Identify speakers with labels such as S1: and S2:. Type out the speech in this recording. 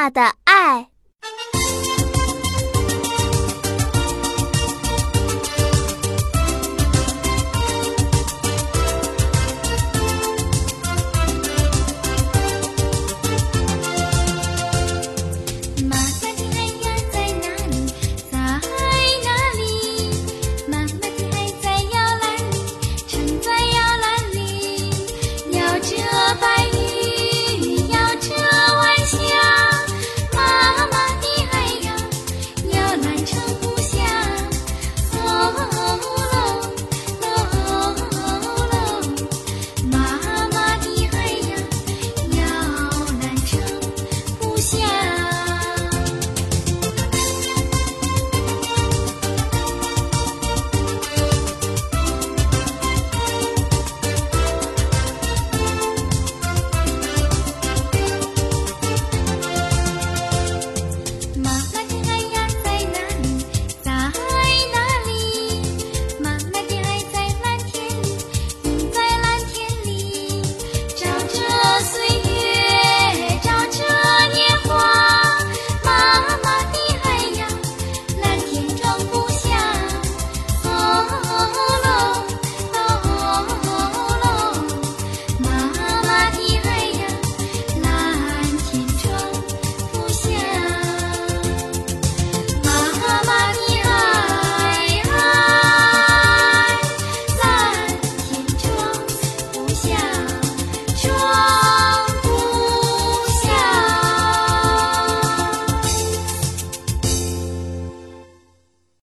S1: また
S2: 下